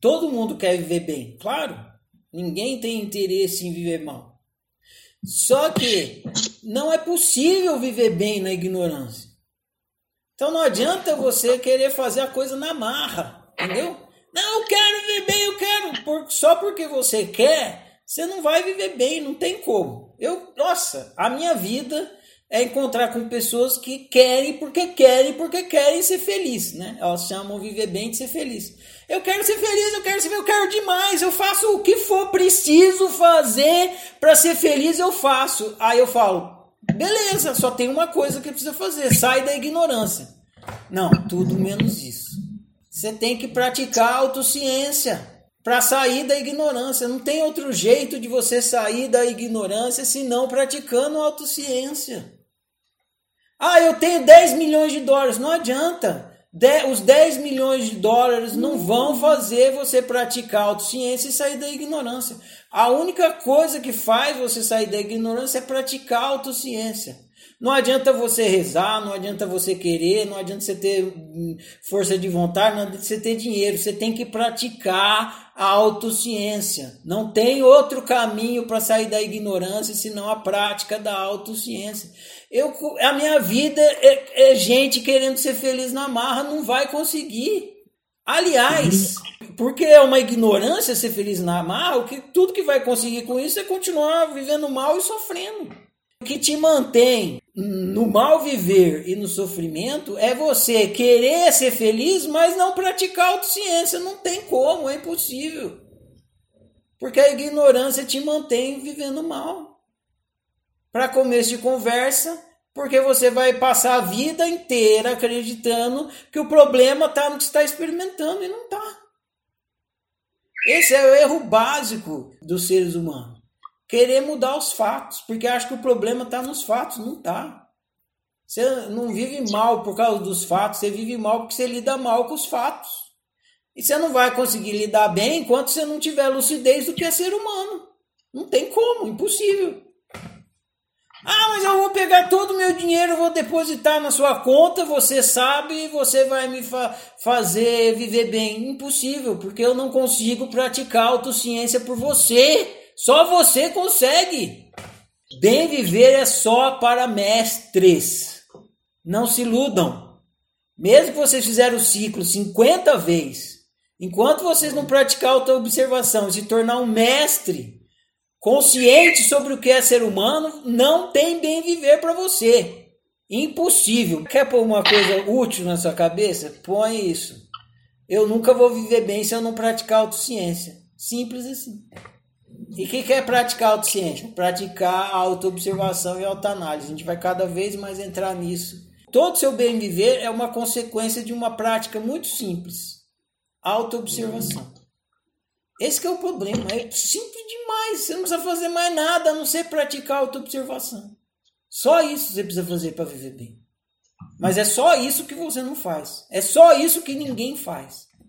Todo mundo quer viver bem, claro. Ninguém tem interesse em viver mal. Só que não é possível viver bem na ignorância. Então não adianta você querer fazer a coisa na marra, entendeu? Não, eu quero viver bem, eu quero. Só porque você quer, você não vai viver bem, não tem como. Eu, nossa, a minha vida é encontrar com pessoas que querem porque querem, porque querem ser felizes, né? Elas chamam viver bem de ser feliz. Eu quero ser feliz, eu quero ser, eu quero demais, eu faço o que for preciso fazer para ser feliz, eu faço. Aí eu falo, beleza, só tem uma coisa que precisa fazer, sai da ignorância. Não, tudo menos isso. Você tem que praticar autociência para sair da ignorância. Não tem outro jeito de você sair da ignorância senão praticando autociência. Ah, eu tenho 10 milhões de dólares. Não adianta. De, os 10 milhões de dólares não vão fazer você praticar autociência e sair da ignorância. A única coisa que faz você sair da ignorância é praticar autociência. Não adianta você rezar, não adianta você querer, não adianta você ter hum, força de vontade, não adianta você ter dinheiro. Você tem que praticar a autociência. Não tem outro caminho para sair da ignorância senão a prática da autociência. Eu, a minha vida é, é gente querendo ser feliz na marra, não vai conseguir. Aliás, porque é uma ignorância ser feliz na marra, que, tudo que vai conseguir com isso é continuar vivendo mal e sofrendo. O que te mantém no mal viver e no sofrimento é você querer ser feliz, mas não praticar autociência. Não tem como, é impossível. Porque a ignorância te mantém vivendo mal. Para começo de conversa, porque você vai passar a vida inteira acreditando que o problema está no que está experimentando e não está. Esse é o erro básico dos seres humanos querer mudar os fatos, porque acha que o problema está nos fatos, não está. Você não vive mal por causa dos fatos, você vive mal porque você lida mal com os fatos. E você não vai conseguir lidar bem enquanto você não tiver lucidez do que é ser humano. Não tem como, impossível. Ah, mas eu vou pegar todo o meu dinheiro, vou depositar na sua conta, você sabe, você vai me fa fazer viver bem. Impossível, porque eu não consigo praticar autociência por você. Só você consegue. Bem viver é só para mestres. Não se iludam. Mesmo que vocês fizeram o ciclo 50 vezes, enquanto vocês não praticar auto-observação e se tornar um mestre consciente sobre o que é ser humano, não tem bem viver para você. Impossível. Quer pôr uma coisa útil na sua cabeça? Põe isso. Eu nunca vou viver bem se eu não praticar autociência. Simples assim. E o que, que é praticar autociência? Praticar a autoobservação e autoanálise. A gente vai cada vez mais entrar nisso. Todo seu bem viver é uma consequência de uma prática muito simples. Autoobservação. Esse é o problema. É simples demais. Você não precisa fazer mais nada a não ser praticar autoobservação. Só isso você precisa fazer para viver bem. Mas é só isso que você não faz. É só isso que ninguém faz.